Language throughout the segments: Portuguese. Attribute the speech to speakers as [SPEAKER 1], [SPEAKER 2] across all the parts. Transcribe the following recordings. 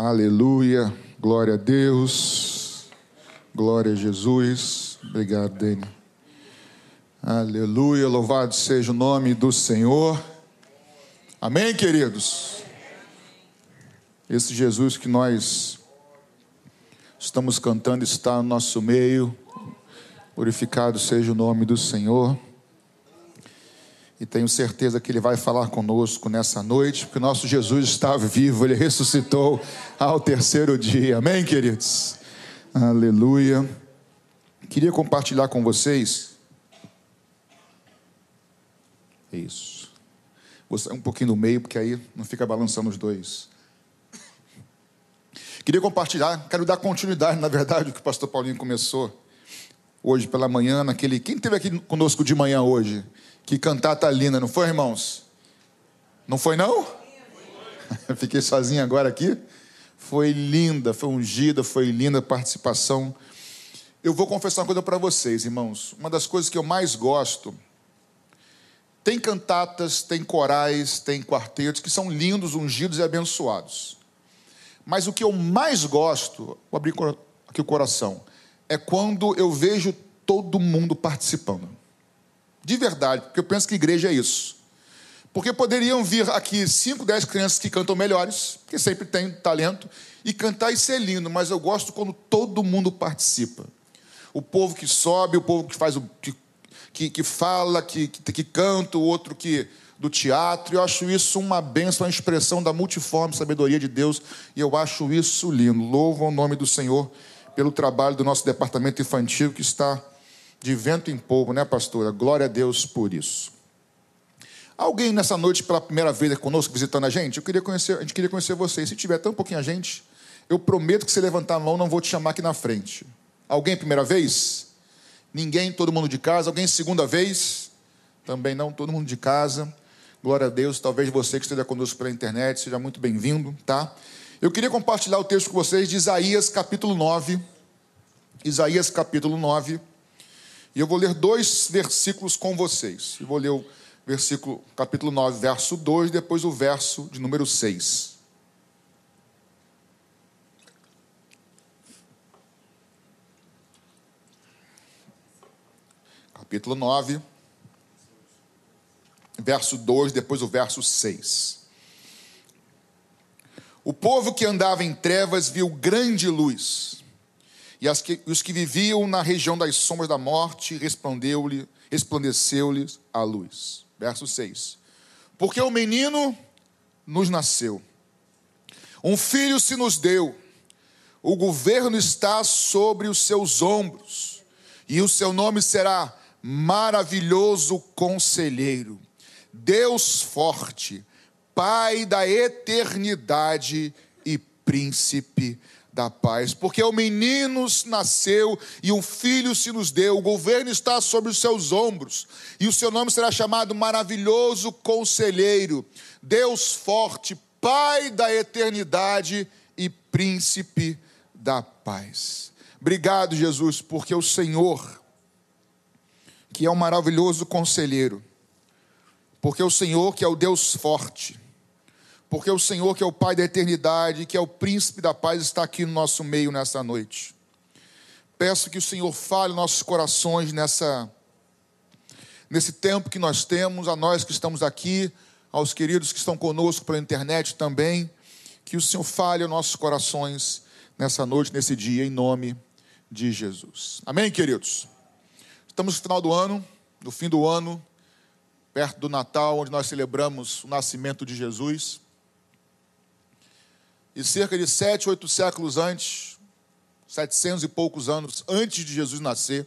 [SPEAKER 1] Aleluia, glória a Deus, glória a Jesus. Obrigado, Dani. Aleluia, louvado seja o nome do Senhor. Amém, queridos? Esse Jesus que nós estamos cantando está no nosso meio. Glorificado seja o nome do Senhor. E tenho certeza que Ele vai falar conosco nessa noite, porque nosso Jesus está vivo, Ele ressuscitou ao terceiro dia. Amém, queridos? Aleluia. Queria compartilhar com vocês. Isso. Vou sair um pouquinho no meio, porque aí não fica balançando os dois. Queria compartilhar, quero dar continuidade, na verdade, o que o pastor Paulinho começou hoje pela manhã, naquele. Quem esteve aqui conosco de manhã hoje? Que cantata linda, não foi, irmãos? Não foi, não? Fiquei sozinho agora aqui. Foi linda, foi ungida, foi linda a participação. Eu vou confessar uma coisa para vocês, irmãos. Uma das coisas que eu mais gosto. Tem cantatas, tem corais, tem quartetos que são lindos, ungidos e abençoados. Mas o que eu mais gosto, vou abrir aqui o coração, é quando eu vejo todo mundo participando. De verdade, porque eu penso que igreja é isso. Porque poderiam vir aqui 5, 10 crianças que cantam melhores, que sempre tem talento, e cantar e ser lindo, mas eu gosto quando todo mundo participa. O povo que sobe, o povo que faz o. que, que, que fala, que, que, que canta, o outro que do teatro. Eu acho isso uma bênção, uma expressão da multiforme sabedoria de Deus, e eu acho isso lindo. Louvo o nome do Senhor pelo trabalho do nosso departamento infantil que está de vento em polvo, né, pastora? Glória a Deus por isso. Alguém nessa noite pela primeira vez conosco visitando a gente? Eu queria conhecer, a gente queria conhecer vocês. Se tiver tão pouquinho a gente, eu prometo que se levantar a mão não vou te chamar aqui na frente. Alguém primeira vez? Ninguém, todo mundo de casa. Alguém segunda vez? Também não, todo mundo de casa. Glória a Deus. Talvez você que esteja conosco pela internet seja muito bem-vindo, tá? Eu queria compartilhar o texto com vocês de Isaías capítulo 9. Isaías capítulo 9. E eu vou ler dois versículos com vocês. Eu vou ler o versículo, capítulo 9, verso 2, depois o verso de número 6. Capítulo 9, verso 2, depois o verso 6. O povo que andava em trevas viu grande luz e que, os que viviam na região das sombras da morte, resplandeceu-lhes resplandeceu a luz. Verso 6. Porque o menino nos nasceu, um filho se nos deu, o governo está sobre os seus ombros, e o seu nome será maravilhoso conselheiro, Deus forte, Pai da eternidade e príncipe da paz, porque o menino nasceu e um filho se nos deu, o governo está sobre os seus ombros, e o seu nome será chamado Maravilhoso Conselheiro, Deus Forte, Pai da Eternidade e Príncipe da Paz. Obrigado, Jesus, porque o Senhor, que é um maravilhoso conselheiro, porque o Senhor, que é o Deus forte, porque o Senhor, que é o Pai da eternidade, que é o príncipe da paz, está aqui no nosso meio nessa noite. Peço que o Senhor fale nossos corações nessa nesse tempo que nós temos, a nós que estamos aqui, aos queridos que estão conosco pela internet também, que o Senhor fale nossos corações nessa noite, nesse dia, em nome de Jesus. Amém, queridos? Estamos no final do ano, no fim do ano, perto do Natal, onde nós celebramos o nascimento de Jesus. E cerca de sete, oito séculos antes, setecentos e poucos anos antes de Jesus nascer,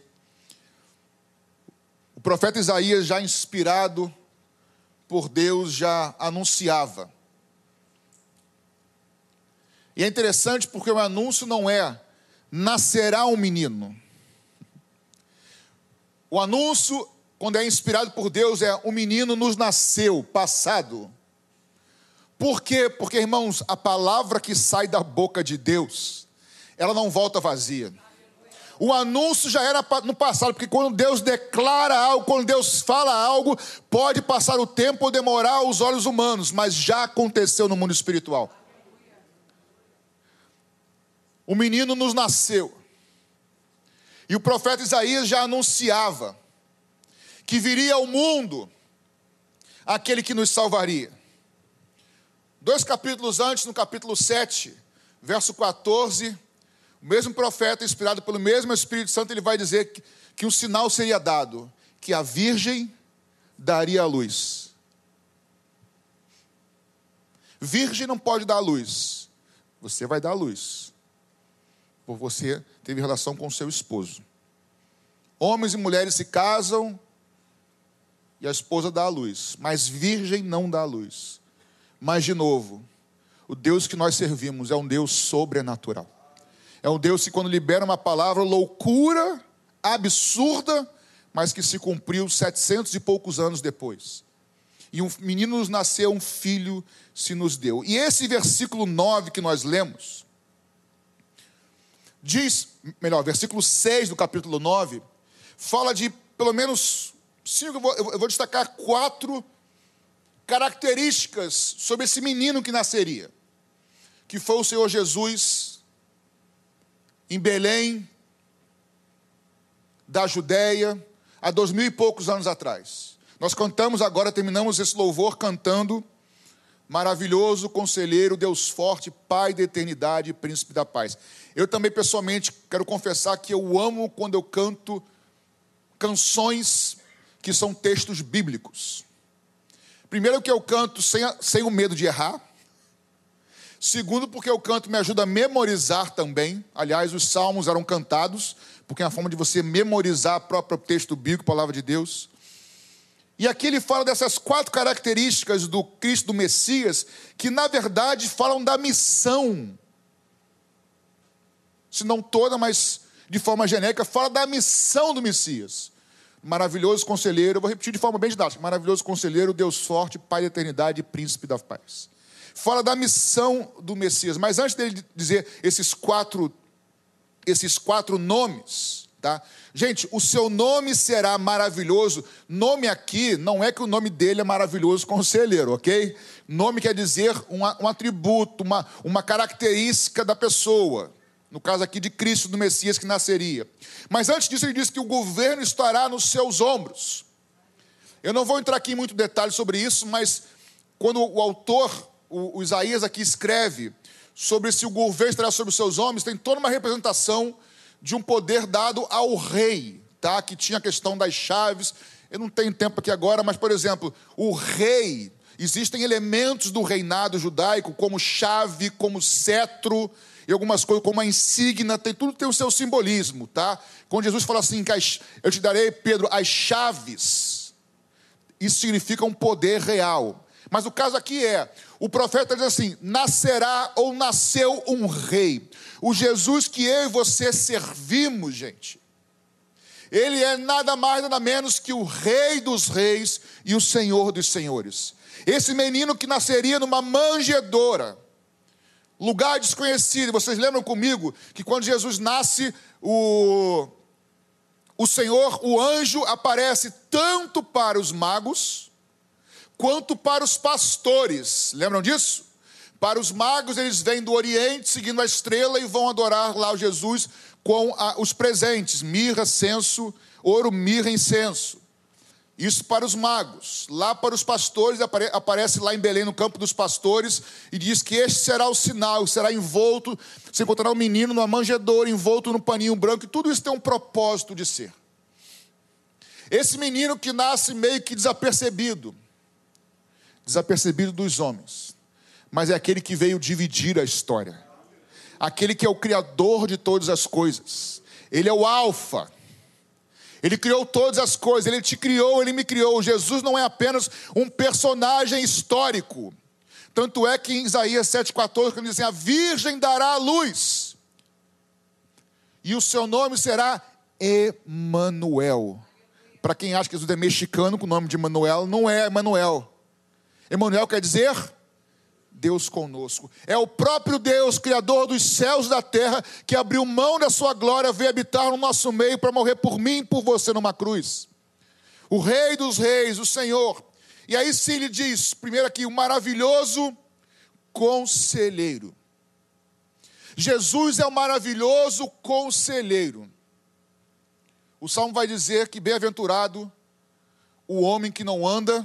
[SPEAKER 1] o profeta Isaías, já inspirado por Deus, já anunciava. E é interessante porque o anúncio não é nascerá um menino. O anúncio, quando é inspirado por Deus, é o menino nos nasceu, passado. Por quê? Porque, irmãos, a palavra que sai da boca de Deus, ela não volta vazia. O anúncio já era no passado, porque quando Deus declara algo, quando Deus fala algo, pode passar o tempo ou demorar aos olhos humanos, mas já aconteceu no mundo espiritual. o menino nos nasceu. E o profeta Isaías já anunciava que viria ao mundo aquele que nos salvaria. Dois capítulos antes, no capítulo 7, verso 14, o mesmo profeta, inspirado pelo mesmo Espírito Santo, ele vai dizer que, que um sinal seria dado: que a virgem daria a luz. Virgem não pode dar a luz, você vai dar a luz, por você teve relação com seu esposo. Homens e mulheres se casam e a esposa dá a luz, mas virgem não dá a luz. Mas, de novo, o Deus que nós servimos é um Deus sobrenatural. É um Deus que, quando libera uma palavra, loucura, absurda, mas que se cumpriu setecentos e poucos anos depois. E um menino nos nasceu, um filho se nos deu. E esse versículo 9 que nós lemos, diz, melhor, versículo 6 do capítulo 9, fala de pelo menos cinco, eu vou, eu vou destacar quatro características sobre esse menino que nasceria, que foi o Senhor Jesus em Belém, da Judéia, há dois mil e poucos anos atrás. Nós cantamos agora, terminamos esse louvor cantando maravilhoso conselheiro, Deus forte, Pai da eternidade, príncipe da paz. Eu também pessoalmente quero confessar que eu amo quando eu canto canções que são textos bíblicos. Primeiro, que eu canto sem, sem o medo de errar. Segundo, porque o canto me ajuda a memorizar também. Aliás, os salmos eram cantados, porque é uma forma de você memorizar o próprio texto bíblico, a palavra de Deus. E aqui ele fala dessas quatro características do Cristo, do Messias, que na verdade falam da missão. Se não toda, mas de forma genérica, fala da missão do Messias. Maravilhoso conselheiro, eu vou repetir de forma bem didática: maravilhoso conselheiro, Deus forte, Pai da eternidade e príncipe da paz. Fala da missão do Messias, mas antes dele dizer esses quatro, esses quatro nomes, tá? Gente, o seu nome será maravilhoso. Nome aqui não é que o nome dele é maravilhoso conselheiro, ok? Nome quer dizer um, um atributo, uma, uma característica da pessoa no caso aqui de Cristo, do Messias que nasceria. Mas antes disso, ele diz que o governo estará nos seus ombros. Eu não vou entrar aqui em muito detalhe sobre isso, mas quando o autor, o, Isaías aqui escreve sobre se o governo estará sobre os seus ombros, tem toda uma representação de um poder dado ao rei, tá? Que tinha a questão das chaves. Eu não tenho tempo aqui agora, mas por exemplo, o rei, existem elementos do reinado judaico como chave, como cetro, e algumas coisas como a insígnia, tem, tudo tem o seu simbolismo, tá? Quando Jesus fala assim, eu te darei, Pedro, as chaves, isso significa um poder real. Mas o caso aqui é, o profeta diz assim: nascerá ou nasceu um rei. O Jesus que eu e você servimos, gente, ele é nada mais, nada menos que o Rei dos Reis e o Senhor dos Senhores. Esse menino que nasceria numa manjedora, lugar desconhecido. Vocês lembram comigo que quando Jesus nasce, o, o Senhor, o anjo, aparece tanto para os magos quanto para os pastores. Lembram disso? Para os magos, eles vêm do Oriente, seguindo a estrela, e vão adorar lá o Jesus com a, os presentes: mirra, censo, ouro, mirra, incenso. Isso para os magos. Lá para os pastores, aparece lá em Belém, no campo dos pastores, e diz que este será o sinal, será envolto, você encontrará um menino numa manjedoura, envolto no paninho branco, e tudo isso tem um propósito de ser. Esse menino que nasce meio que desapercebido, desapercebido dos homens, mas é aquele que veio dividir a história, aquele que é o Criador de todas as coisas, ele é o Alfa ele criou todas as coisas, ele te criou, ele me criou. Jesus não é apenas um personagem histórico. Tanto é que em Isaías 7,14, quando diz assim: a virgem dará a luz, e o seu nome será Emanuel. Para quem acha que Jesus é mexicano com o nome de Emanuel, não é Emanuel. Emanuel quer dizer Deus conosco. É o próprio Deus, Criador dos céus e da terra, que abriu mão da sua glória, veio habitar no nosso meio para morrer por mim e por você numa cruz. O Rei dos Reis, o Senhor. E aí sim ele diz, primeiro aqui, o maravilhoso conselheiro. Jesus é o maravilhoso conselheiro. O salmo vai dizer que bem-aventurado o homem que não anda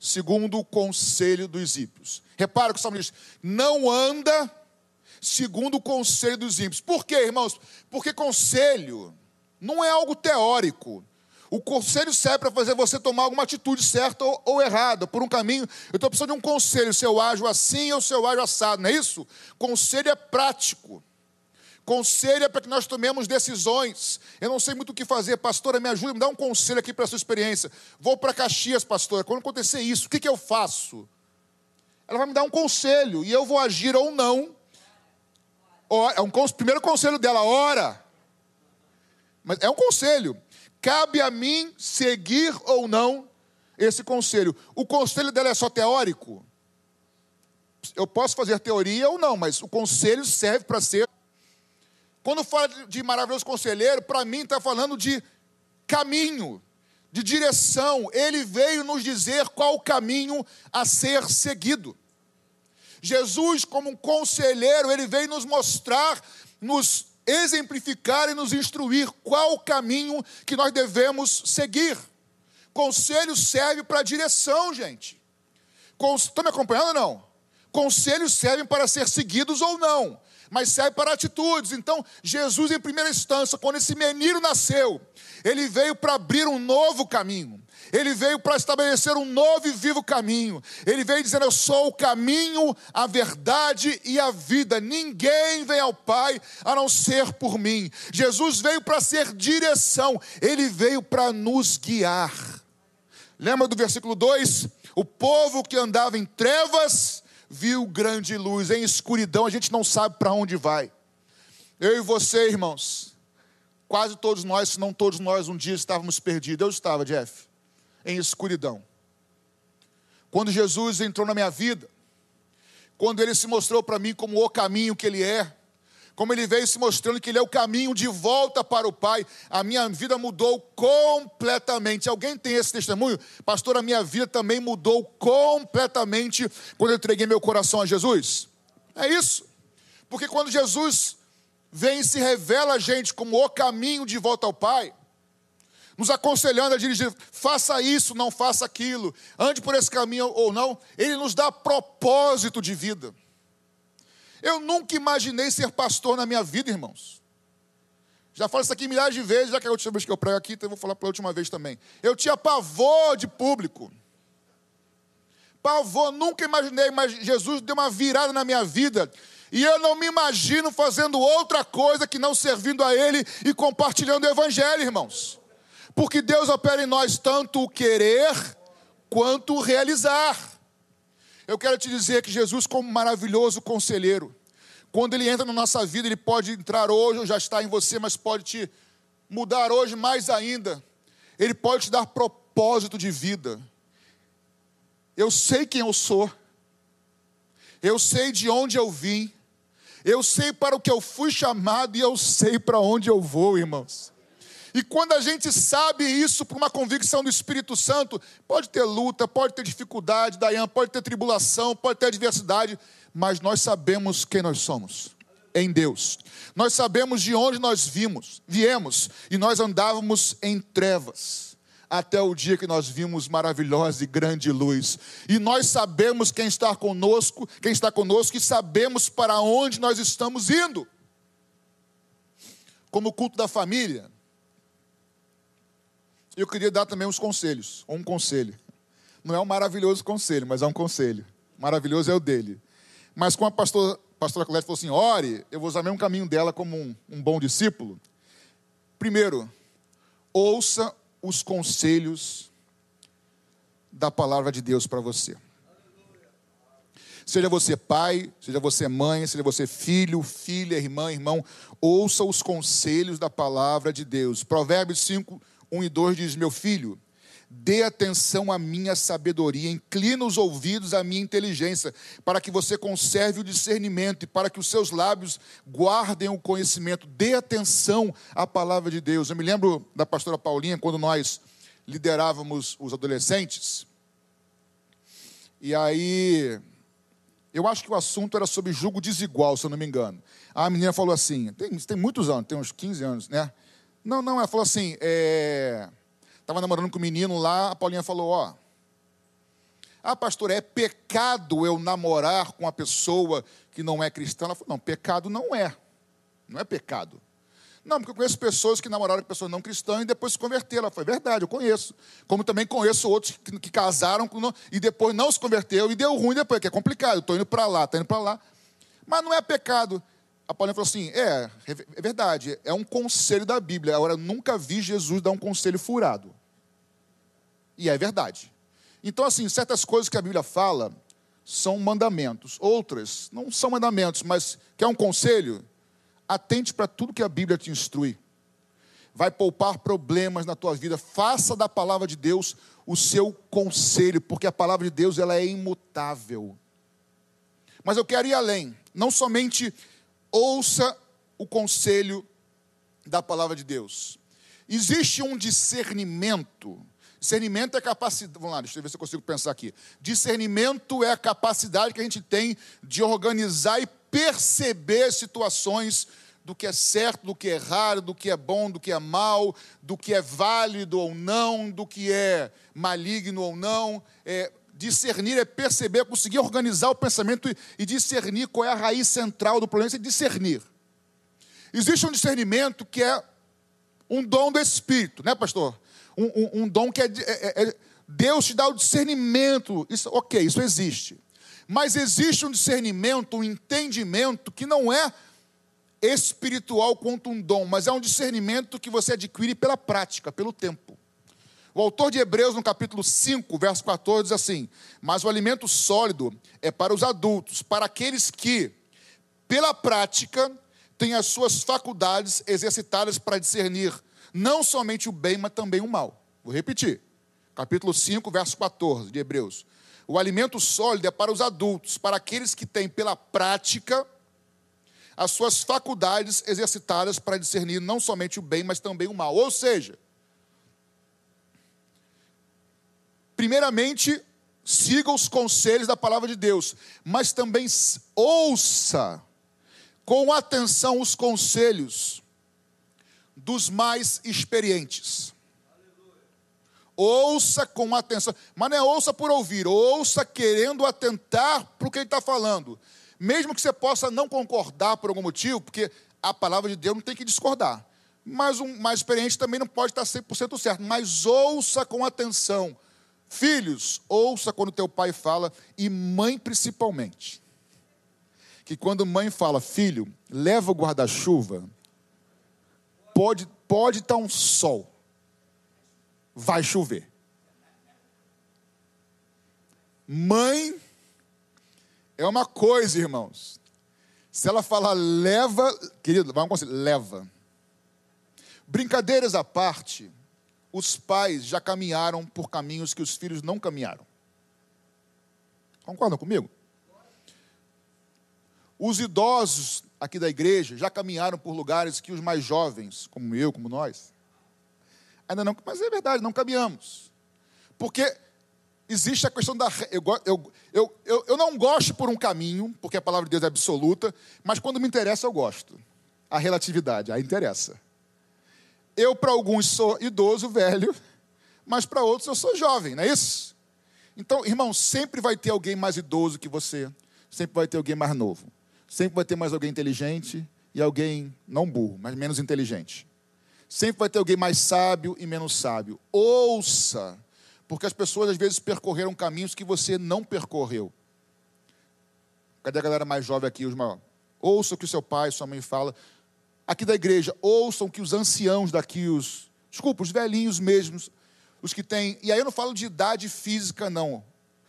[SPEAKER 1] segundo o conselho dos ímpios. Repara que o salmo diz: não anda segundo o conselho dos ímpios. Por quê, irmãos? Porque conselho não é algo teórico. O conselho serve para fazer você tomar alguma atitude certa ou, ou errada, por um caminho. Eu estou precisando de um conselho, se eu ajo assim ou se eu ajo assado, não é isso? Conselho é prático. Conselho é para que nós tomemos decisões. Eu não sei muito o que fazer, pastora, me ajuda, me dá um conselho aqui para a sua experiência. Vou para Caxias, pastora. Quando acontecer isso, o que, que eu faço? Ela vai me dar um conselho e eu vou agir ou não. É um primeiro conselho dela, ora. Mas é um conselho. Cabe a mim seguir ou não esse conselho. O conselho dela é só teórico? Eu posso fazer teoria ou não, mas o conselho serve para ser quando fala de maravilhoso conselheiro, para mim está falando de caminho, de direção. Ele veio nos dizer qual o caminho a ser seguido. Jesus, como um conselheiro, ele veio nos mostrar, nos exemplificar e nos instruir qual o caminho que nós devemos seguir. Conselho serve para direção, gente. Estão me acompanhando ou não? Conselhos servem para ser seguidos ou não mas serve para atitudes. Então, Jesus, em primeira instância, quando esse menino nasceu, ele veio para abrir um novo caminho. Ele veio para estabelecer um novo e vivo caminho. Ele veio dizendo: Eu sou o caminho, a verdade e a vida. Ninguém vem ao Pai a não ser por mim. Jesus veio para ser direção, ele veio para nos guiar. Lembra do versículo 2? O povo que andava em trevas viu grande luz. Em escuridão a gente não sabe para onde vai. Eu e você, irmãos, quase todos nós, se não todos nós, um dia estávamos perdidos. Eu estava, Jeff, em escuridão. Quando Jesus entrou na minha vida, quando ele se mostrou para mim como o caminho que ele é, como ele veio se mostrando que ele é o caminho de volta para o Pai, a minha vida mudou completamente. Alguém tem esse testemunho? Pastor, a minha vida também mudou completamente quando eu entreguei meu coração a Jesus. É isso. Porque quando Jesus vem e se revela a gente como o caminho de volta ao Pai, nos aconselhando a dirigir, faça isso, não faça aquilo, ande por esse caminho ou não, ele nos dá propósito de vida. Eu nunca imaginei ser pastor na minha vida, irmãos. Já falo isso aqui milhares de vezes, já que é a última vez que eu prego aqui, então eu vou falar pela última vez também. Eu tinha pavor de público. Pavor, nunca imaginei, mas Jesus deu uma virada na minha vida. E eu não me imagino fazendo outra coisa que não servindo a Ele e compartilhando o Evangelho, irmãos. Porque Deus opera em nós tanto o querer quanto o realizar. Eu quero te dizer que Jesus, como maravilhoso conselheiro, quando ele entra na nossa vida, ele pode entrar hoje ou já está em você, mas pode te mudar hoje mais ainda. Ele pode te dar propósito de vida. Eu sei quem eu sou. Eu sei de onde eu vim. Eu sei para o que eu fui chamado e eu sei para onde eu vou, irmãos. E quando a gente sabe isso por uma convicção do Espírito Santo, pode ter luta, pode ter dificuldade, Dayan, pode ter tribulação, pode ter adversidade, mas nós sabemos quem nós somos em Deus. Nós sabemos de onde nós vimos, viemos e nós andávamos em trevas até o dia que nós vimos maravilhosa e grande luz. E nós sabemos quem está conosco, quem está conosco e sabemos para onde nós estamos indo. Como o culto da família, eu queria dar também uns conselhos, ou um conselho. Não é um maravilhoso conselho, mas é um conselho. Maravilhoso é o dele. Mas como a pastora, pastora Colette falou assim, ore, eu vou usar o mesmo caminho dela como um, um bom discípulo. Primeiro, ouça os conselhos da palavra de Deus para você. Seja você pai, seja você mãe, seja você filho, filha, irmã, irmão, ouça os conselhos da palavra de Deus. Provérbios 5, 1 e 2 diz: Meu filho, dê atenção à minha sabedoria, inclina os ouvidos à minha inteligência, para que você conserve o discernimento e para que os seus lábios guardem o conhecimento. Dê atenção à palavra de Deus. Eu me lembro da pastora Paulinha, quando nós liderávamos os adolescentes, e aí Eu acho que o assunto era sobre julgo desigual, se eu não me engano. A menina falou assim, tem, tem muitos anos, tem uns 15 anos, né? Não, não, ela falou assim, é... Estava namorando com um menino lá, a Paulinha falou, ó... Ah, pastor, é pecado eu namorar com uma pessoa que não é cristã? Ela falou, não, pecado não é. Não é pecado. Não, porque eu conheço pessoas que namoraram com pessoas não cristãs e depois se converteram. Ela foi verdade, eu conheço. Como também conheço outros que, que casaram e depois não se converteu e deu ruim depois, que é complicado. Estou indo para lá, estou indo para lá. Mas não é pecado. A Paulinha falou assim: é, é verdade, é um conselho da Bíblia. Agora, nunca vi Jesus dar um conselho furado. E é verdade. Então, assim, certas coisas que a Bíblia fala são mandamentos. Outras não são mandamentos, mas quer um conselho? Atente para tudo que a Bíblia te instrui. Vai poupar problemas na tua vida. Faça da palavra de Deus o seu conselho, porque a palavra de Deus ela é imutável. Mas eu quero ir além. Não somente ouça o conselho da palavra de Deus. Existe um discernimento. Discernimento é capacidade. Vamos lá, deixa eu ver se eu consigo pensar aqui. Discernimento é a capacidade que a gente tem de organizar e perceber situações do que é certo, do que é errado, do que é bom, do que é mal, do que é válido ou não, do que é maligno ou não. É, discernir é perceber, conseguir organizar o pensamento e discernir qual é a raiz central do problema, é discernir. Existe um discernimento que é um dom do Espírito, né, pastor? Um, um, um dom que é, é, é, Deus te dá o discernimento. Isso, ok, isso existe. Mas existe um discernimento, um entendimento que não é espiritual quanto um dom, mas é um discernimento que você adquire pela prática, pelo tempo. O autor de Hebreus, no capítulo 5, verso 14, diz assim: Mas o alimento sólido é para os adultos, para aqueles que, pela prática, têm as suas faculdades exercitadas para discernir não somente o bem, mas também o mal. Vou repetir. Capítulo 5, verso 14 de Hebreus. O alimento sólido é para os adultos, para aqueles que têm pela prática as suas faculdades exercitadas para discernir não somente o bem, mas também o mal. Ou seja, primeiramente, siga os conselhos da palavra de Deus, mas também ouça com atenção os conselhos dos mais experientes. Ouça com atenção. Mas não é ouça por ouvir, ouça querendo atentar para o que ele está falando. Mesmo que você possa não concordar por algum motivo, porque a palavra de Deus não tem que discordar. Mas um mais experiente também não pode estar 100% certo. Mas ouça com atenção. Filhos, ouça quando teu pai fala, e mãe principalmente. Que quando mãe fala, filho, leva o guarda-chuva, pode, pode estar um sol vai chover. Mãe é uma coisa, irmãos. Se ela falar leva, querido, vamos conseguir, leva. Brincadeiras à parte, os pais já caminharam por caminhos que os filhos não caminharam. Concordam comigo? Os idosos aqui da igreja já caminharam por lugares que os mais jovens, como eu, como nós, Ainda não, mas é verdade, não caminhamos. Porque existe a questão da. Eu, eu, eu, eu, não gosto por um caminho, porque a palavra de Deus é absoluta, mas quando me interessa, eu gosto. A relatividade, aí interessa. Eu, para alguns, sou idoso, velho, mas para outros eu sou jovem, não é isso? Então, irmão, sempre vai ter alguém mais idoso que você, sempre vai ter alguém mais novo, sempre vai ter mais alguém inteligente e alguém não burro, mas menos inteligente. Sempre vai ter alguém mais sábio e menos sábio. Ouça, porque as pessoas às vezes percorreram caminhos que você não percorreu. Cadê a galera mais jovem aqui? Os maiores? Ouça o que o seu pai, sua mãe fala. Aqui da igreja, ouçam que os anciãos daqui, os. Desculpa, os velhinhos mesmos, os que têm. E aí eu não falo de idade física, não.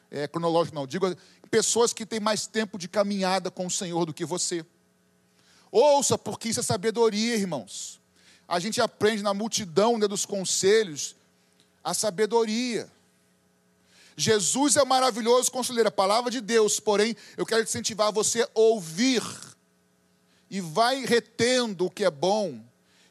[SPEAKER 1] É não. Digo pessoas que têm mais tempo de caminhada com o Senhor do que você. Ouça, porque isso é sabedoria, irmãos a gente aprende na multidão né, dos conselhos a sabedoria. Jesus é maravilhoso conselheiro, a palavra de Deus, porém, eu quero incentivar você a ouvir e vai retendo o que é bom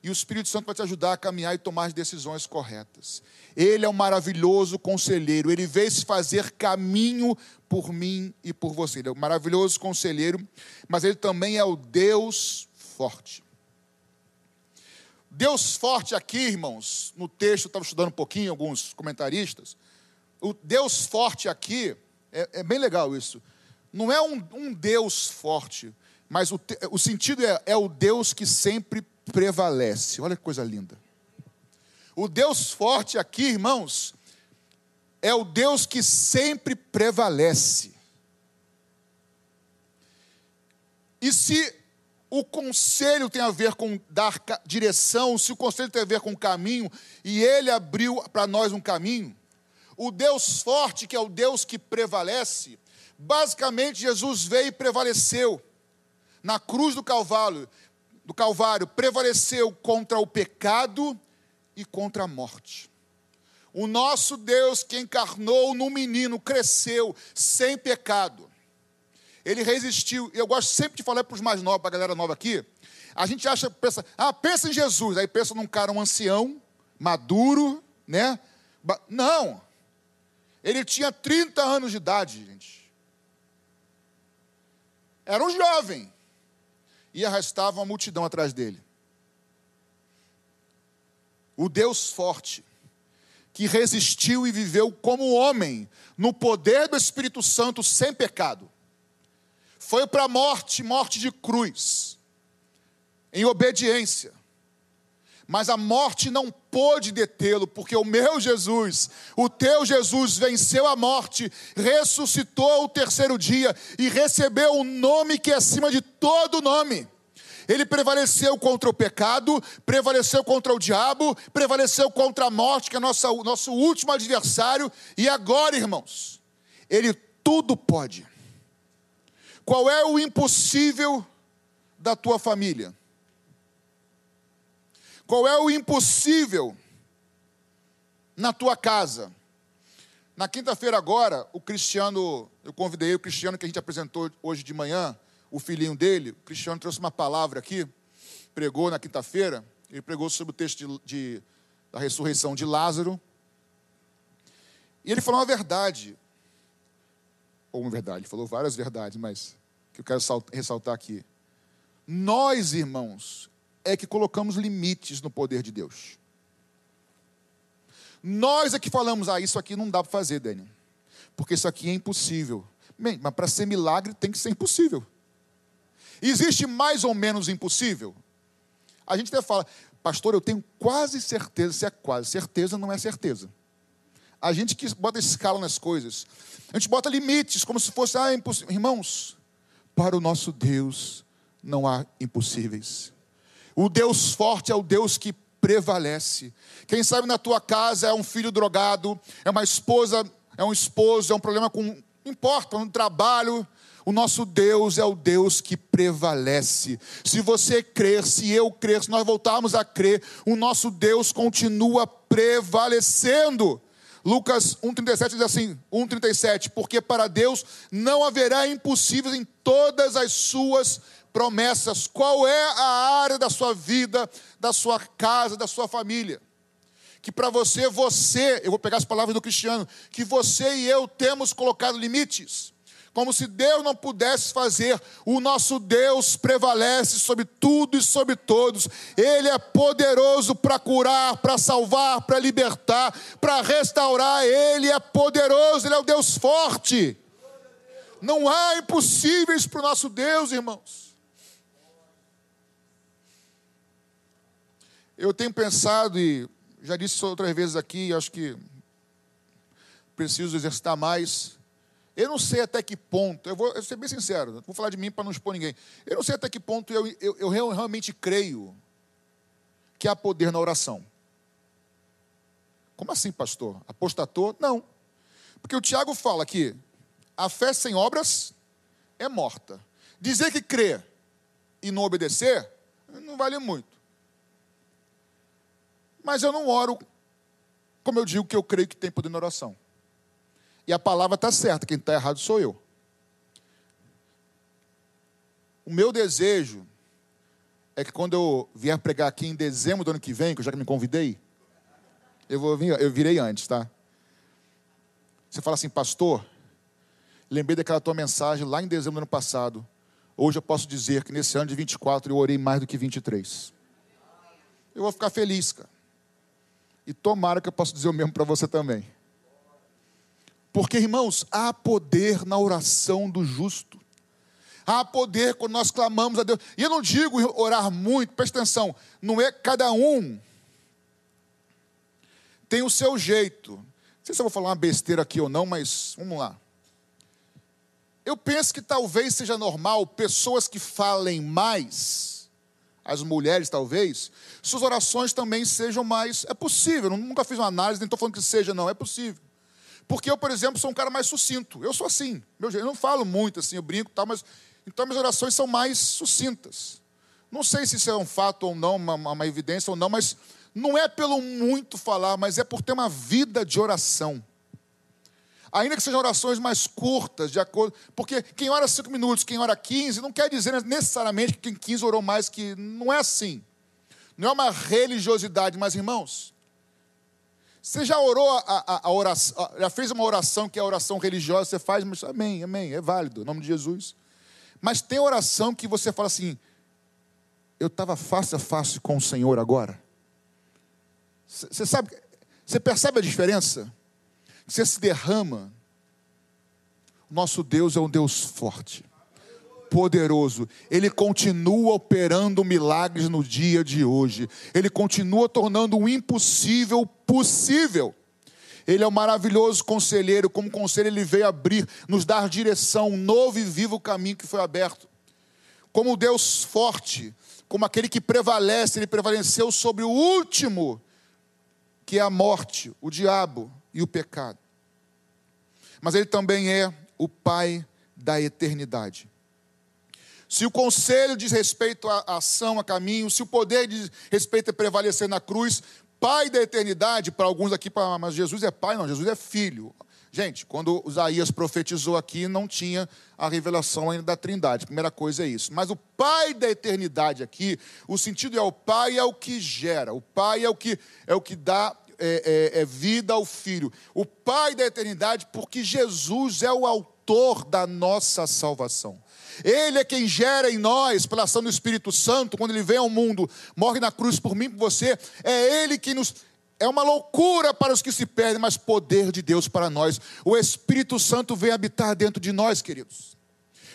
[SPEAKER 1] e o Espírito Santo vai te ajudar a caminhar e tomar as decisões corretas. Ele é um maravilhoso conselheiro, ele veio se fazer caminho por mim e por você. Ele é um maravilhoso conselheiro, mas ele também é o Deus forte. Deus forte aqui, irmãos, no texto, eu estava estudando um pouquinho, alguns comentaristas. O Deus forte aqui, é, é bem legal isso. Não é um, um Deus forte, mas o, o sentido é, é o Deus que sempre prevalece. Olha que coisa linda. O Deus forte aqui, irmãos, é o Deus que sempre prevalece. E se o conselho tem a ver com dar direção, se o conselho tem a ver com caminho, e ele abriu para nós um caminho, o Deus forte, que é o Deus que prevalece, basicamente Jesus veio e prevaleceu na cruz do Calvário, do Calvário, prevaleceu contra o pecado e contra a morte. O nosso Deus que encarnou no menino cresceu sem pecado ele resistiu. Eu gosto sempre de falar para os mais novos, para a galera nova aqui. A gente acha, pensa, ah, pensa em Jesus. Aí pensa num cara, um ancião, maduro, né? Não. Ele tinha 30 anos de idade, gente. Era um jovem. E arrastava uma multidão atrás dele. O Deus forte, que resistiu e viveu como homem, no poder do Espírito Santo, sem pecado foi para a morte, morte de cruz, em obediência. Mas a morte não pôde detê-lo, porque o meu Jesus, o teu Jesus, venceu a morte, ressuscitou ao terceiro dia e recebeu o um nome que é acima de todo nome. Ele prevaleceu contra o pecado, prevaleceu contra o diabo, prevaleceu contra a morte, que é nossa, nosso último adversário, e agora, irmãos, ele tudo pode. Qual é o impossível da tua família? Qual é o impossível na tua casa? Na quinta-feira agora, o Cristiano, eu convidei o Cristiano que a gente apresentou hoje de manhã, o filhinho dele, o Cristiano trouxe uma palavra aqui, pregou na quinta-feira, ele pregou sobre o texto de, de, da ressurreição de Lázaro. E ele falou uma verdade, ou uma verdade, ele falou várias verdades, mas que eu quero ressaltar aqui. Nós, irmãos, é que colocamos limites no poder de Deus. Nós é que falamos, ah, isso aqui não dá para fazer, Daniel, porque isso aqui é impossível. Bem, mas para ser milagre tem que ser impossível. Existe mais ou menos impossível? A gente até fala, pastor, eu tenho quase certeza, se é quase, certeza não é certeza. A gente que bota escala nas coisas, a gente bota limites, como se fosse, ah, é impossível. Irmãos, para o nosso Deus não há impossíveis. O Deus forte é o Deus que prevalece. Quem sabe na tua casa é um filho drogado, é uma esposa, é um esposo, é um problema com. Não importa, um trabalho. O nosso Deus é o Deus que prevalece. Se você crer, se eu crer, se nós voltarmos a crer, o nosso Deus continua prevalecendo. Lucas 1,37 diz assim: 1,37, porque para Deus não haverá impossíveis em todas as suas promessas. Qual é a área da sua vida, da sua casa, da sua família? Que para você, você, eu vou pegar as palavras do Cristiano, que você e eu temos colocado limites como se Deus não pudesse fazer. O nosso Deus prevalece sobre tudo e sobre todos. Ele é poderoso para curar, para salvar, para libertar, para restaurar. Ele é poderoso, ele é o Deus forte. Não há impossíveis para o nosso Deus, irmãos. Eu tenho pensado e já disse outras vezes aqui, acho que preciso exercitar mais eu não sei até que ponto, eu vou, eu vou ser bem sincero, vou falar de mim para não expor ninguém. Eu não sei até que ponto eu, eu, eu realmente creio que há poder na oração. Como assim, pastor? Apostatou? Não. Porque o Tiago fala que a fé sem obras é morta. Dizer que crê e não obedecer não vale muito. Mas eu não oro como eu digo que eu creio que tem poder na oração. E a palavra está certa, quem está errado sou eu. O meu desejo é que quando eu vier pregar aqui em dezembro do ano que vem, que eu já me convidei, eu vou vir, eu virei antes, tá? Você fala assim, pastor, lembrei daquela tua mensagem lá em dezembro do ano passado. Hoje eu posso dizer que nesse ano de 24 eu orei mais do que 23. Eu vou ficar feliz, cara. E tomara que eu possa dizer o mesmo para você também. Porque, irmãos, há poder na oração do justo. Há poder quando nós clamamos a Deus. E eu não digo orar muito, presta atenção, não é cada um tem o seu jeito. Não sei se eu vou falar uma besteira aqui ou não, mas vamos lá. Eu penso que talvez seja normal pessoas que falem mais, as mulheres talvez, suas orações também sejam mais. É possível, nunca fiz uma análise, nem estou falando que seja, não, é possível. Porque eu, por exemplo, sou um cara mais sucinto. Eu sou assim. Meu, eu não falo muito assim, eu brinco e tal, mas. Então minhas orações são mais sucintas. Não sei se isso é um fato ou não, uma, uma evidência ou não, mas não é pelo muito falar, mas é por ter uma vida de oração. Ainda que sejam orações mais curtas, de acordo. Porque quem ora cinco minutos, quem ora 15, não quer dizer necessariamente que quem 15 orou mais que. Não é assim. Não é uma religiosidade, mas irmãos. Você já orou a, a, a oração, já fez uma oração que é a oração religiosa, você faz, mas amém, amém, é válido, em nome de Jesus. Mas tem oração que você fala assim, eu estava face a face com o Senhor agora. Você sabe, você percebe a diferença? Você se derrama. Nosso Deus é um Deus forte, poderoso. Ele continua operando milagres no dia de hoje. Ele continua tornando o impossível possível. Ele é um maravilhoso conselheiro. Como conselho, ele veio abrir, nos dar direção, um novo e vivo caminho que foi aberto. Como Deus forte, como aquele que prevalece, ele prevaleceu sobre o último que é a morte, o diabo e o pecado. Mas ele também é o Pai da eternidade. Se o conselho diz respeito à ação, a caminho, se o poder diz respeito a prevalecer na cruz, Pai da eternidade, para alguns aqui, mas Jesus é Pai, não, Jesus é Filho. Gente, quando Isaías profetizou aqui, não tinha a revelação ainda da Trindade. Primeira coisa é isso. Mas o Pai da eternidade aqui, o sentido é o Pai é o que gera, o Pai é o que é o que dá é, é, é vida ao Filho. O Pai da eternidade, porque Jesus é o autor da nossa salvação. Ele é quem gera em nós, pela ação do Espírito Santo, quando ele vem ao mundo, morre na cruz por mim por você. É Ele que nos é uma loucura para os que se perdem, mas poder de Deus para nós. O Espírito Santo vem habitar dentro de nós, queridos.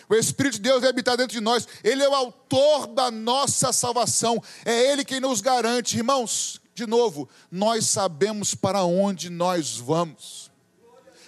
[SPEAKER 1] O Espírito de Deus vem habitar dentro de nós. Ele é o autor da nossa salvação. É Ele quem nos garante. Irmãos, de novo, nós sabemos para onde nós vamos.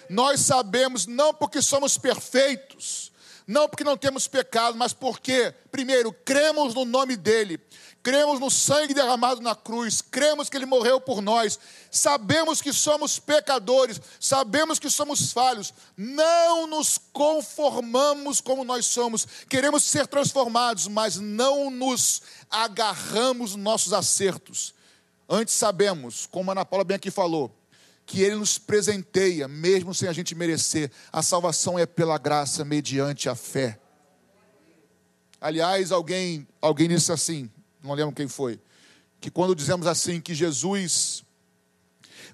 [SPEAKER 1] Nós sabemos não porque somos perfeitos, não porque não temos pecado, mas porque, primeiro, cremos no nome dEle, cremos no sangue derramado na cruz, cremos que Ele morreu por nós, sabemos que somos pecadores, sabemos que somos falhos, não nos conformamos como nós somos, queremos ser transformados, mas não nos agarramos nos nossos acertos. Antes sabemos, como a Ana Paula bem aqui falou, que Ele nos presenteia, mesmo sem a gente merecer. A salvação é pela graça, mediante a fé. Aliás, alguém, alguém disse assim, não lembro quem foi, que quando dizemos assim que Jesus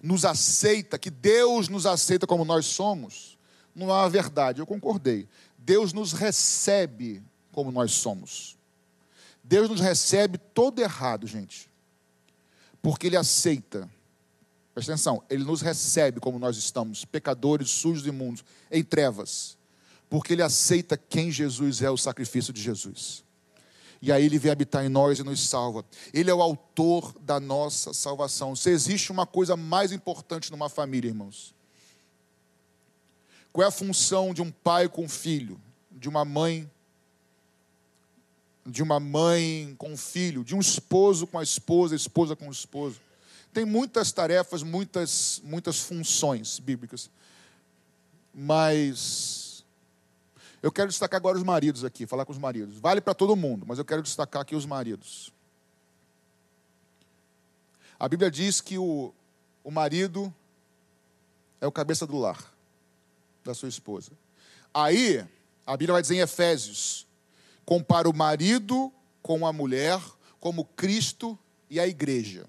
[SPEAKER 1] nos aceita, que Deus nos aceita como nós somos, não é uma verdade, eu concordei. Deus nos recebe como nós somos. Deus nos recebe todo errado, gente. Porque Ele aceita. Presta atenção, Ele nos recebe como nós estamos, pecadores, sujos e imundos, em trevas. Porque Ele aceita quem Jesus é, o sacrifício de Jesus e aí ele vem habitar em nós e nos salva. Ele é o autor da nossa salvação. Se existe uma coisa mais importante numa família, irmãos, qual é a função de um pai com um filho, de uma mãe, de uma mãe com um filho, de um esposo com a esposa, esposa com o esposo? Tem muitas tarefas, muitas, muitas funções bíblicas, mas eu quero destacar agora os maridos aqui, falar com os maridos. Vale para todo mundo, mas eu quero destacar aqui os maridos. A Bíblia diz que o, o marido é o cabeça do lar da sua esposa. Aí, a Bíblia vai dizer em Efésios: compara o marido com a mulher como Cristo e a igreja.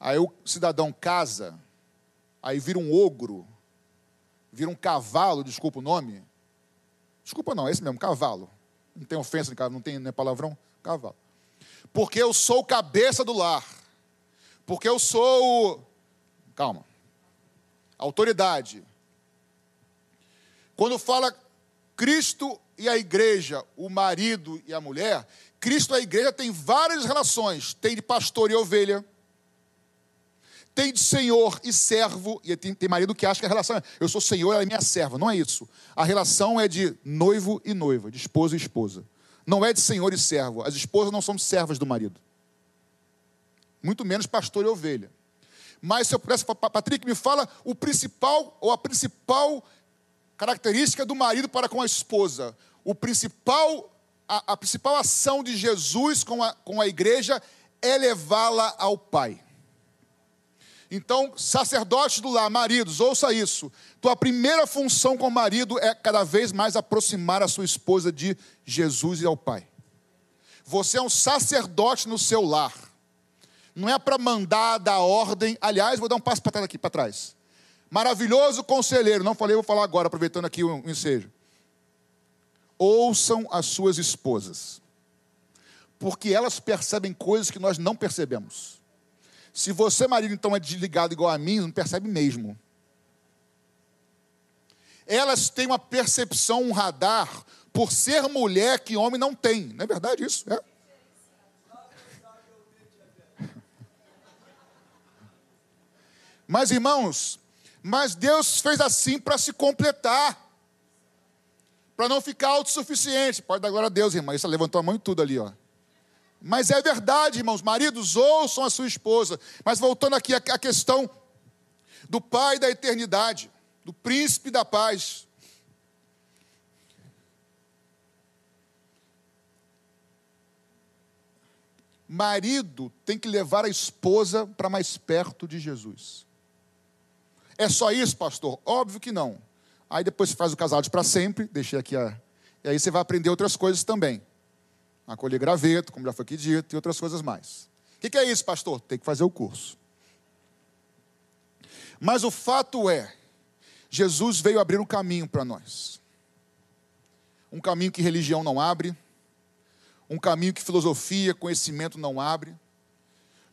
[SPEAKER 1] Aí o cidadão casa, aí vira um ogro, vira um cavalo, desculpa o nome. Desculpa não, é esse mesmo, cavalo. Não tem ofensa não tem nem palavrão, cavalo. Porque eu sou cabeça do lar. Porque eu sou. Calma. Autoridade. Quando fala Cristo e a igreja, o marido e a mulher, Cristo e a igreja tem várias relações. Tem de pastor e ovelha, tem de senhor e servo, e tem, tem marido que acha que a relação é, eu sou senhor, ela é minha serva. Não é isso. A relação é de noivo e noiva, de esposo e esposa. Não é de senhor e servo. As esposas não são servas do marido. Muito menos pastor e ovelha. Mas se eu pudesse, Patrick, me fala o principal, ou a principal característica do marido para com a esposa. O principal, a, a principal ação de Jesus com a, com a igreja é levá-la ao Pai. Então, sacerdotes do lar, maridos, ouça isso. Tua primeira função com o marido é cada vez mais aproximar a sua esposa de Jesus e ao Pai. Você é um sacerdote no seu lar. Não é para mandar, dar ordem. Aliás, vou dar um passo para trás aqui, para trás. Maravilhoso conselheiro, não falei, vou falar agora, aproveitando aqui o ensejo. Ouçam as suas esposas, porque elas percebem coisas que nós não percebemos. Se você, marido, então é desligado igual a mim, não percebe mesmo. Elas têm uma percepção, um radar, por ser mulher que homem não tem. Não é verdade isso? É. Mas, irmãos, mas Deus fez assim para se completar. Para não ficar autossuficiente. Pode dar glória a Deus, irmão. Isso levantou a mão e tudo ali, ó. Mas é verdade, irmãos, maridos ouçam a sua esposa. Mas voltando aqui à questão do Pai da eternidade, do príncipe da paz. Marido tem que levar a esposa para mais perto de Jesus. É só isso, pastor? Óbvio que não. Aí depois você faz o casado para sempre, deixei aqui a. E aí você vai aprender outras coisas também acolher graveto, como já foi aqui dito, e outras coisas mais. O que, que é isso, pastor? Tem que fazer o curso. Mas o fato é, Jesus veio abrir um caminho para nós. Um caminho que religião não abre, um caminho que filosofia, conhecimento não abre.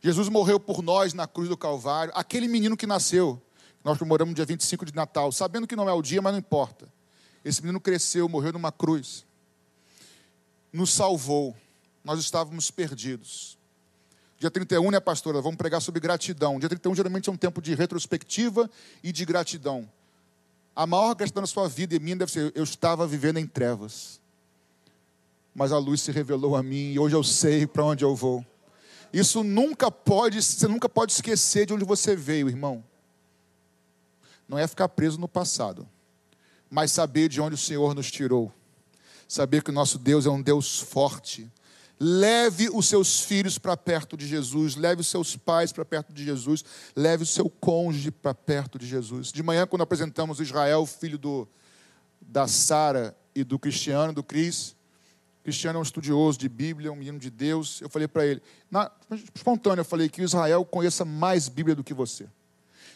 [SPEAKER 1] Jesus morreu por nós na cruz do Calvário. Aquele menino que nasceu, nós comemoramos dia 25 de Natal, sabendo que não é o dia, mas não importa. Esse menino cresceu, morreu numa cruz nos salvou. Nós estávamos perdidos. Dia 31, né, pastora? Vamos pregar sobre gratidão. Dia 31 geralmente é um tempo de retrospectiva e de gratidão. A maior gratidão na sua vida e minha deve ser: eu estava vivendo em trevas, mas a luz se revelou a mim e hoje eu sei para onde eu vou. Isso nunca pode, você nunca pode esquecer de onde você veio, irmão. Não é ficar preso no passado, mas saber de onde o Senhor nos tirou saber que o nosso Deus é um Deus forte. Leve os seus filhos para perto de Jesus, leve os seus pais para perto de Jesus, leve o seu cônjuge para perto de Jesus. De manhã, quando apresentamos Israel, filho do, da Sara e do Cristiano, do Cris, Cristiano é um estudioso de Bíblia, um menino de Deus. Eu falei para ele, na, espontâneo, eu falei que Israel conheça mais Bíblia do que você.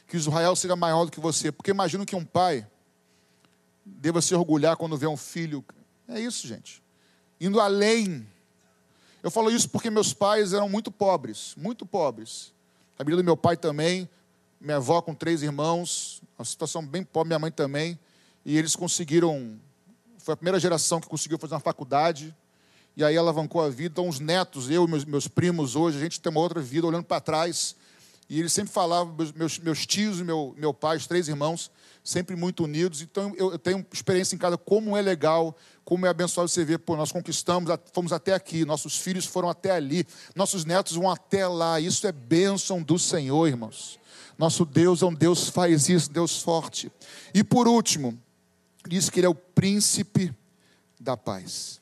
[SPEAKER 1] Que Israel seja maior do que você. Porque imagino que um pai deva se orgulhar quando vê um filho é isso, gente. Indo além. Eu falo isso porque meus pais eram muito pobres, muito pobres. A família do meu pai também, minha avó com três irmãos, uma situação bem pobre, minha mãe também. E eles conseguiram, foi a primeira geração que conseguiu fazer uma faculdade. E aí alavancou a vida. Então, os netos, eu e meus, meus primos hoje, a gente tem uma outra vida olhando para trás. E eles sempre falavam, meus, meus tios e meu, meu pai, os três irmãos, sempre muito unidos. Então, eu, eu tenho experiência em casa, como é legal, como é abençoado você ver, pô, nós conquistamos, fomos até aqui, nossos filhos foram até ali, nossos netos vão até lá. Isso é bênção do Senhor, irmãos. Nosso Deus é um Deus faz isso, Deus forte. E por último, diz que Ele é o príncipe da paz.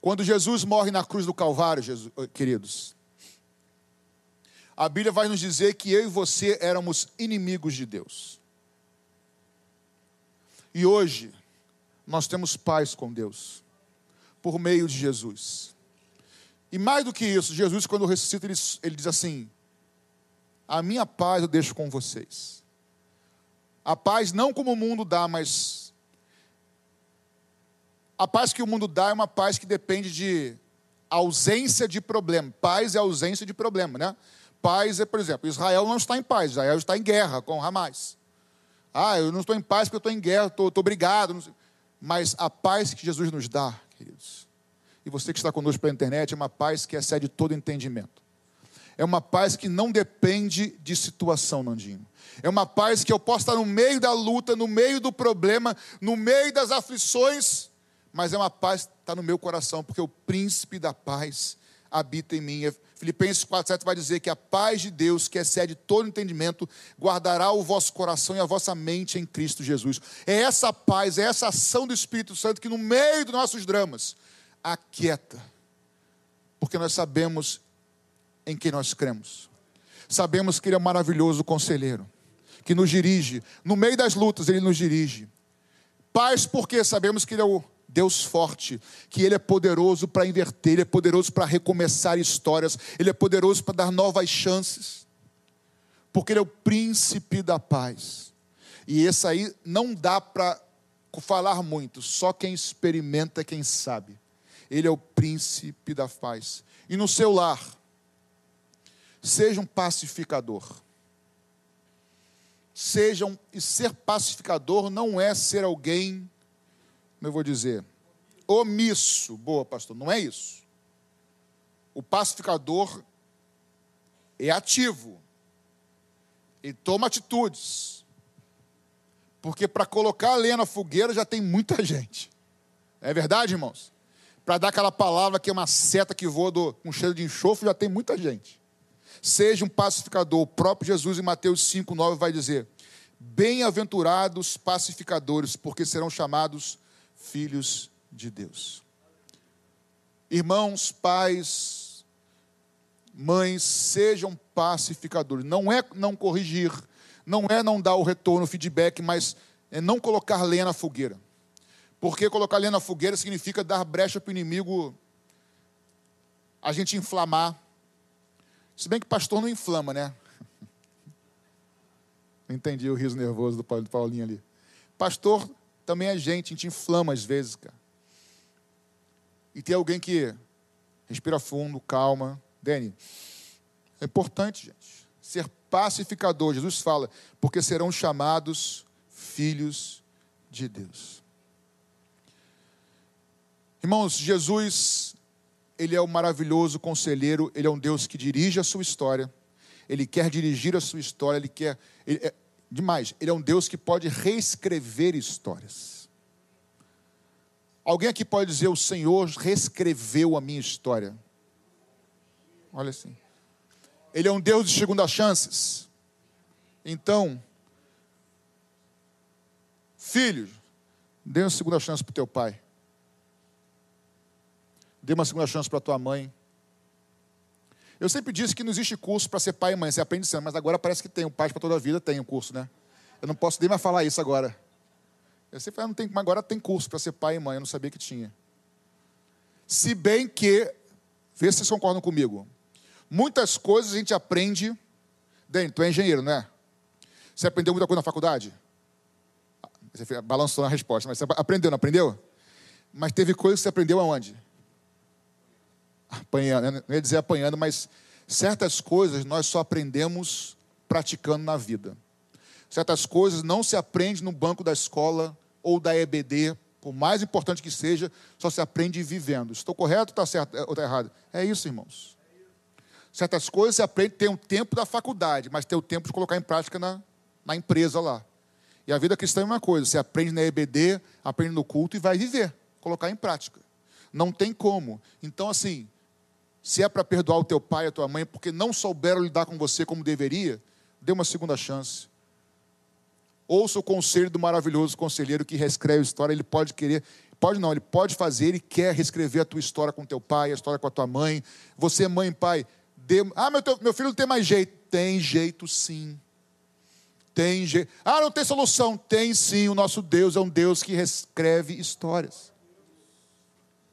[SPEAKER 1] Quando Jesus morre na cruz do Calvário, Jesus, queridos, a Bíblia vai nos dizer que eu e você éramos inimigos de Deus. E hoje, nós temos paz com Deus, por meio de Jesus. E mais do que isso, Jesus, quando ressuscita, ele, ele diz assim: A minha paz eu deixo com vocês. A paz não como o mundo dá, mas a paz que o mundo dá é uma paz que depende de ausência de problema. Paz é ausência de problema, né? Paz é, por exemplo, Israel não está em paz, Israel está em guerra com Hamas. Ah, eu não estou em paz porque eu estou em guerra, estou, estou brigado. Mas a paz que Jesus nos dá, queridos, e você que está conosco pela internet, é uma paz que excede todo entendimento. É uma paz que não depende de situação, Nandinho. É uma paz que eu posso estar no meio da luta, no meio do problema, no meio das aflições, mas é uma paz que está no meu coração, porque o príncipe da paz habita em mim. Filipenses 4,7 vai dizer que a paz de Deus, que excede todo entendimento, guardará o vosso coração e a vossa mente em Cristo Jesus. É essa paz, é essa ação do Espírito Santo que no meio dos nossos dramas aquieta, porque nós sabemos em quem nós cremos. Sabemos que Ele é um maravilhoso conselheiro, que nos dirige, no meio das lutas, Ele nos dirige. Paz, porque sabemos que Ele é o Deus forte, que Ele é poderoso para inverter, Ele é poderoso para recomeçar histórias, Ele é poderoso para dar novas chances, porque Ele é o príncipe da paz. E esse aí não dá para falar muito, só quem experimenta, quem sabe. Ele é o príncipe da paz. E no seu lar, seja um pacificador. Sejam, e ser pacificador não é ser alguém como eu vou dizer, omisso. Boa, pastor, não é isso. O pacificador é ativo. Ele toma atitudes. Porque para colocar a lenha na fogueira já tem muita gente. É verdade, irmãos? Para dar aquela palavra que é uma seta que voa do, cheiro de enxofre, já tem muita gente. Seja um pacificador. O próprio Jesus em Mateus 5,9 vai dizer: Bem-aventurados pacificadores, porque serão chamados filhos de Deus. Irmãos, pais, mães, sejam pacificadores. Não é não corrigir, não é não dar o retorno, o feedback, mas é não colocar lenha na fogueira. Porque colocar lenha na fogueira significa dar brecha para o inimigo, a gente inflamar. Se bem que pastor não inflama, né? Entendi o riso nervoso do Paulinho ali. Pastor também é gente, a gente inflama às vezes, cara. E tem alguém que respira fundo, calma. Dani, é importante, gente, ser pacificador. Jesus fala, porque serão chamados filhos de Deus. Irmãos, Jesus, Ele é o maravilhoso conselheiro, Ele é um Deus que dirige a sua história, Ele quer dirigir a sua história, Ele quer. Ele é, Demais, ele é um Deus que pode reescrever histórias. Alguém aqui pode dizer: O Senhor reescreveu a minha história. Olha assim. Ele é um Deus de segunda chances. Então, filho, dê uma segunda chance para o teu pai. Dê uma segunda chance para tua mãe. Eu sempre disse que não existe curso para ser pai e mãe, você aprende sendo, mas agora parece que tem. O pai para toda a vida tem um curso, né? Eu não posso nem mais falar isso agora. Eu sempre falei, não tem, mas agora tem curso para ser pai e mãe, eu não sabia que tinha. Se bem que, vê se vocês concordam comigo, muitas coisas a gente aprende. Dani, tu é engenheiro, não é? Você aprendeu muita coisa na faculdade? Você balançou na resposta, mas você aprendeu, não aprendeu? Mas teve coisas que você aprendeu aonde? Apanhando, não ia dizer apanhando, mas certas coisas nós só aprendemos praticando na vida. Certas coisas não se aprende no banco da escola ou da EBD, por mais importante que seja, só se aprende vivendo. Estou correto ou está certo ou está errado? É isso, irmãos. Certas coisas se aprende, tem um tempo da faculdade, mas tem o tempo de colocar em prática na, na empresa lá. E a vida cristã é uma coisa, você aprende na EBD, aprende no culto e vai viver, colocar em prática. Não tem como. Então, assim, se é para perdoar o teu pai e a tua mãe porque não souberam lidar com você como deveria, dê uma segunda chance. Ouça o conselho do maravilhoso conselheiro que reescreve a história. Ele pode querer, pode não, ele pode fazer e quer reescrever a tua história com teu pai, a história com a tua mãe. Você, mãe e pai, dê, ah, meu, teu, meu filho não tem mais jeito. Tem jeito sim. Tem jeito. Ah, não tem solução. Tem sim. O nosso Deus é um Deus que reescreve histórias.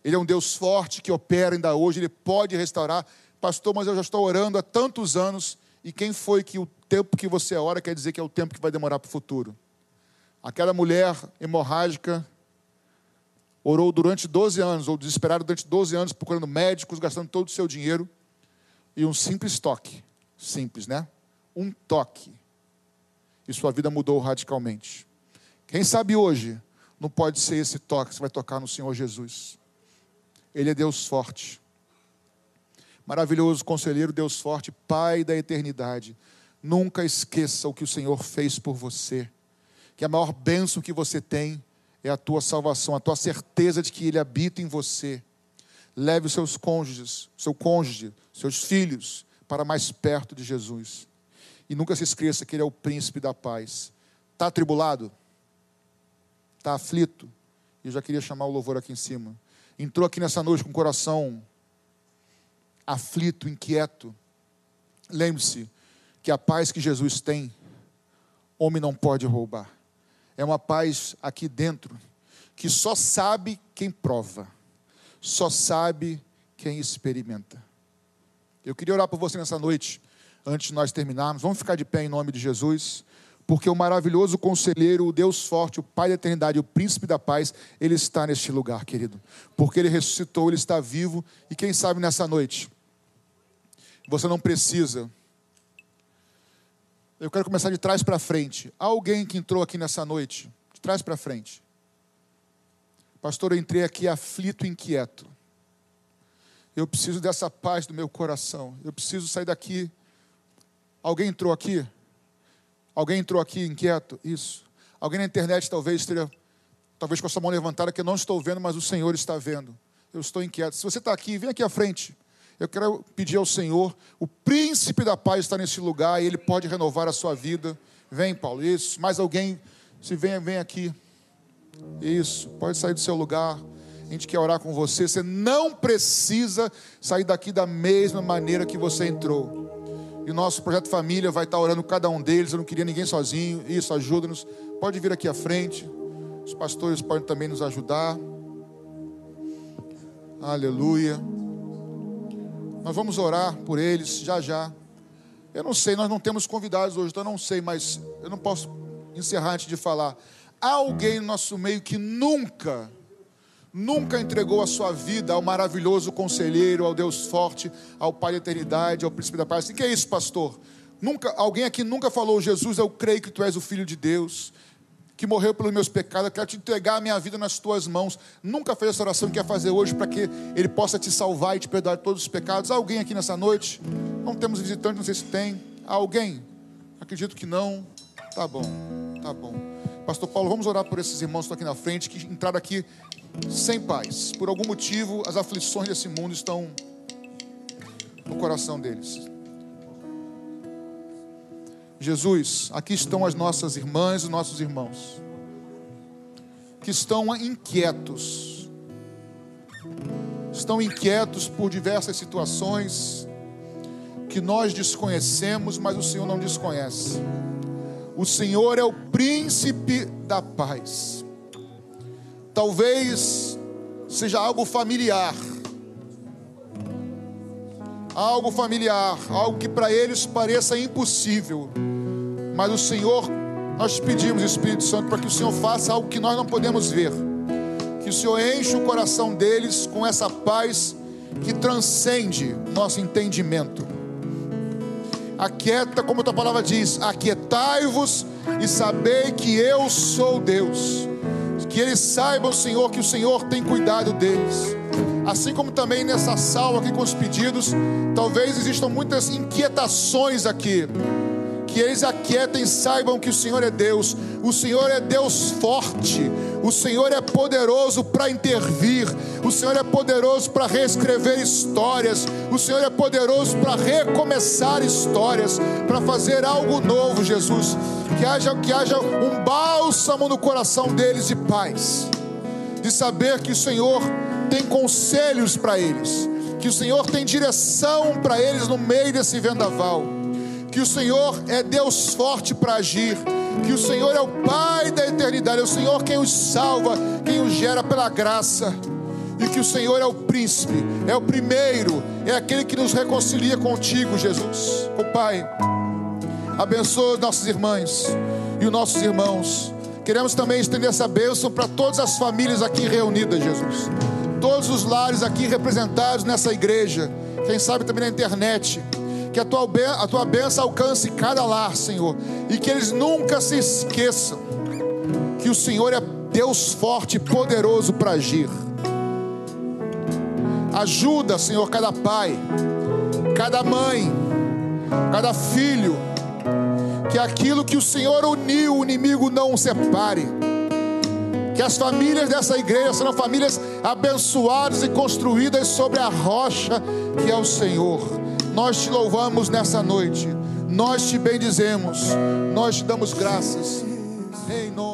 [SPEAKER 1] Ele é um Deus forte que opera ainda hoje, ele pode restaurar. Pastor, mas eu já estou orando há tantos anos, e quem foi que o tempo que você ora quer dizer que é o tempo que vai demorar para o futuro? Aquela mulher hemorrágica orou durante 12 anos, ou desesperada durante 12 anos, procurando médicos, gastando todo o seu dinheiro, e um simples toque, simples, né? Um toque, e sua vida mudou radicalmente. Quem sabe hoje não pode ser esse toque, você vai tocar no Senhor Jesus. Ele é Deus forte. Maravilhoso conselheiro, Deus forte, Pai da eternidade. Nunca esqueça o que o Senhor fez por você. Que a maior bênção que você tem é a tua salvação, a tua certeza de que Ele habita em você. Leve os seus cônjuges, seu cônjuge, seus filhos para mais perto de Jesus. E nunca se esqueça que Ele é o príncipe da paz. Está atribulado? Está aflito? Eu já queria chamar o louvor aqui em cima entrou aqui nessa noite com o coração aflito, inquieto, lembre-se que a paz que Jesus tem, homem não pode roubar. É uma paz aqui dentro que só sabe quem prova, só sabe quem experimenta. Eu queria orar por você nessa noite, antes de nós terminarmos. Vamos ficar de pé em nome de Jesus porque o maravilhoso conselheiro, o Deus forte, o Pai da eternidade, o príncipe da paz, ele está neste lugar, querido. Porque ele ressuscitou, ele está vivo, e quem sabe nessa noite, você não precisa. Eu quero começar de trás para frente. Há alguém que entrou aqui nessa noite, de trás para frente. Pastor, eu entrei aqui aflito e inquieto. Eu preciso dessa paz do meu coração. Eu preciso sair daqui. Alguém entrou aqui? Alguém entrou aqui inquieto? Isso. Alguém na internet talvez esteja, talvez com a sua mão levantada, que eu não estou vendo, mas o Senhor está vendo. Eu estou inquieto. Se você está aqui, vem aqui à frente. Eu quero pedir ao Senhor, o príncipe da paz está nesse lugar e ele pode renovar a sua vida. Vem, Paulo. Isso. Mais alguém, se vem, vem aqui. Isso. Pode sair do seu lugar. A gente quer orar com você. Você não precisa sair daqui da mesma maneira que você entrou. E o nosso projeto família vai estar orando cada um deles. Eu não queria ninguém sozinho. Isso, ajuda-nos. Pode vir aqui à frente. Os pastores podem também nos ajudar. Aleluia. Nós vamos orar por eles já já. Eu não sei, nós não temos convidados hoje, então eu não sei, mas eu não posso encerrar antes de falar. Há alguém no nosso meio que nunca nunca entregou a sua vida ao maravilhoso conselheiro, ao Deus forte, ao Pai da eternidade, ao príncipe da paz. O que é isso, pastor? Nunca, alguém aqui nunca falou, Jesus, eu creio que tu és o filho de Deus, que morreu pelos meus pecados, eu quero te entregar a minha vida nas tuas mãos. Nunca fez essa oração que quer fazer hoje para que Ele possa te salvar e te perdoar todos os pecados. Alguém aqui nessa noite? Não temos visitante, não sei se tem. Alguém? Acredito que não. Tá bom, tá bom. Pastor Paulo, vamos orar por esses irmãos que estão aqui na frente, que entraram aqui sem paz. Por algum motivo, as aflições desse mundo estão no coração deles. Jesus, aqui estão as nossas irmãs e nossos irmãos, que estão inquietos, estão inquietos por diversas situações que nós desconhecemos, mas o Senhor não desconhece. O Senhor é o príncipe da paz talvez seja algo familiar. Algo familiar, algo que para eles pareça impossível. Mas o Senhor, nós pedimos, Espírito Santo, para que o Senhor faça algo que nós não podemos ver. Que o Senhor enche o coração deles com essa paz que transcende nosso entendimento. Aquieta, como a tua palavra diz, aquietai-vos e sabei que eu sou Deus que eles saibam, Senhor, que o Senhor tem cuidado deles. Assim como também nessa sala aqui com os pedidos, talvez existam muitas inquietações aqui. Que eles aquietem e saibam que o Senhor é Deus, o Senhor é Deus forte, o Senhor é poderoso para intervir, o Senhor é poderoso para reescrever histórias, o Senhor é poderoso para recomeçar histórias, para fazer algo novo, Jesus. Que haja, que haja um bálsamo no coração deles de paz, de saber que o Senhor tem conselhos para eles, que o Senhor tem direção para eles no meio desse vendaval, que o Senhor é Deus forte para agir, que o Senhor é o Pai da eternidade, é o Senhor quem os salva, quem os gera pela graça. e que o Senhor é o príncipe, é o primeiro, é aquele que nos reconcilia contigo, Jesus. O Pai, abençoa nossos irmãos e os nossos irmãos. Queremos também estender essa bênção para todas as famílias aqui reunidas, Jesus. Todos os lares aqui representados nessa igreja, quem sabe também na internet. Que a tua, a tua bênção alcance cada lar, Senhor, e que eles nunca se esqueçam que o Senhor é Deus forte e poderoso para agir. Ajuda, Senhor, cada pai, cada mãe, cada filho, que aquilo que o Senhor uniu, o inimigo não separe. Que as famílias dessa igreja serão famílias abençoadas e construídas sobre a rocha que é o Senhor. Nós te louvamos nessa noite, nós te bendizemos, nós te damos graças, em nome